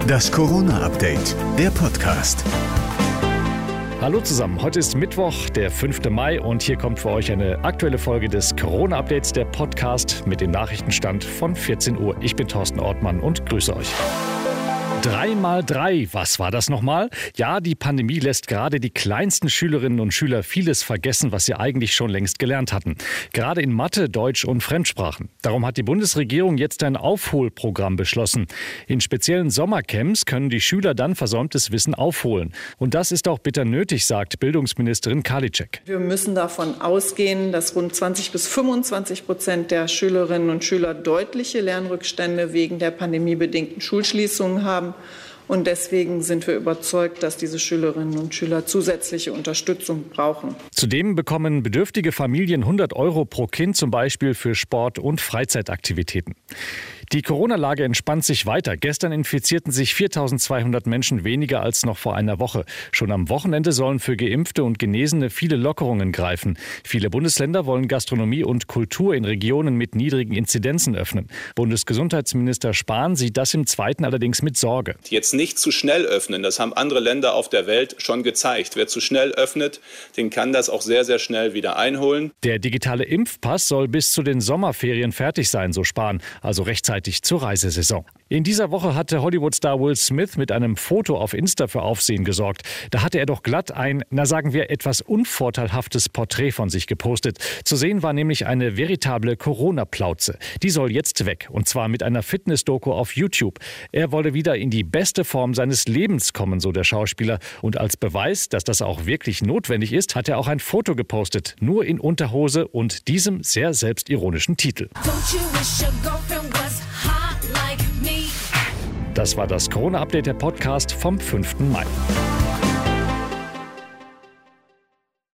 Das Corona-Update, der Podcast. Hallo zusammen, heute ist Mittwoch, der 5. Mai und hier kommt für euch eine aktuelle Folge des Corona-Updates, der Podcast mit dem Nachrichtenstand von 14 Uhr. Ich bin Thorsten Ortmann und grüße euch. 3 mal 3, was war das nochmal? Ja, die Pandemie lässt gerade die kleinsten Schülerinnen und Schüler vieles vergessen, was sie eigentlich schon längst gelernt hatten. Gerade in Mathe, Deutsch und Fremdsprachen. Darum hat die Bundesregierung jetzt ein Aufholprogramm beschlossen. In speziellen Sommercamps können die Schüler dann versäumtes Wissen aufholen. Und das ist auch bitter nötig, sagt Bildungsministerin Karliczek. Wir müssen davon ausgehen, dass rund 20 bis 25 Prozent der Schülerinnen und Schüler deutliche Lernrückstände wegen der pandemiebedingten Schulschließungen haben. Und deswegen sind wir überzeugt, dass diese Schülerinnen und Schüler zusätzliche Unterstützung brauchen. Zudem bekommen bedürftige Familien 100 Euro pro Kind zum Beispiel für Sport- und Freizeitaktivitäten. Die Corona-Lage entspannt sich weiter. Gestern infizierten sich 4200 Menschen weniger als noch vor einer Woche. Schon am Wochenende sollen für Geimpfte und Genesene viele Lockerungen greifen. Viele Bundesländer wollen Gastronomie und Kultur in Regionen mit niedrigen Inzidenzen öffnen. Bundesgesundheitsminister Spahn sieht das im Zweiten allerdings mit Sorge. Jetzt nicht zu schnell öffnen, das haben andere Länder auf der Welt schon gezeigt. Wer zu schnell öffnet, den kann das auch sehr, sehr schnell wieder einholen. Der digitale Impfpass soll bis zu den Sommerferien fertig sein, so Spahn, also rechtzeitig rechtzeitig zur Reisesaison. In dieser Woche hatte Hollywood-Star Will Smith mit einem Foto auf Insta für Aufsehen gesorgt. Da hatte er doch glatt ein, na sagen wir, etwas unvorteilhaftes Porträt von sich gepostet. Zu sehen war nämlich eine veritable Corona-Plauze. Die soll jetzt weg. Und zwar mit einer Fitness-Doku auf YouTube. Er wolle wieder in die beste Form seines Lebens kommen, so der Schauspieler. Und als Beweis, dass das auch wirklich notwendig ist, hat er auch ein Foto gepostet. Nur in Unterhose und diesem sehr selbstironischen Titel. Das war das Corona-Update der Podcast vom 5. Mai.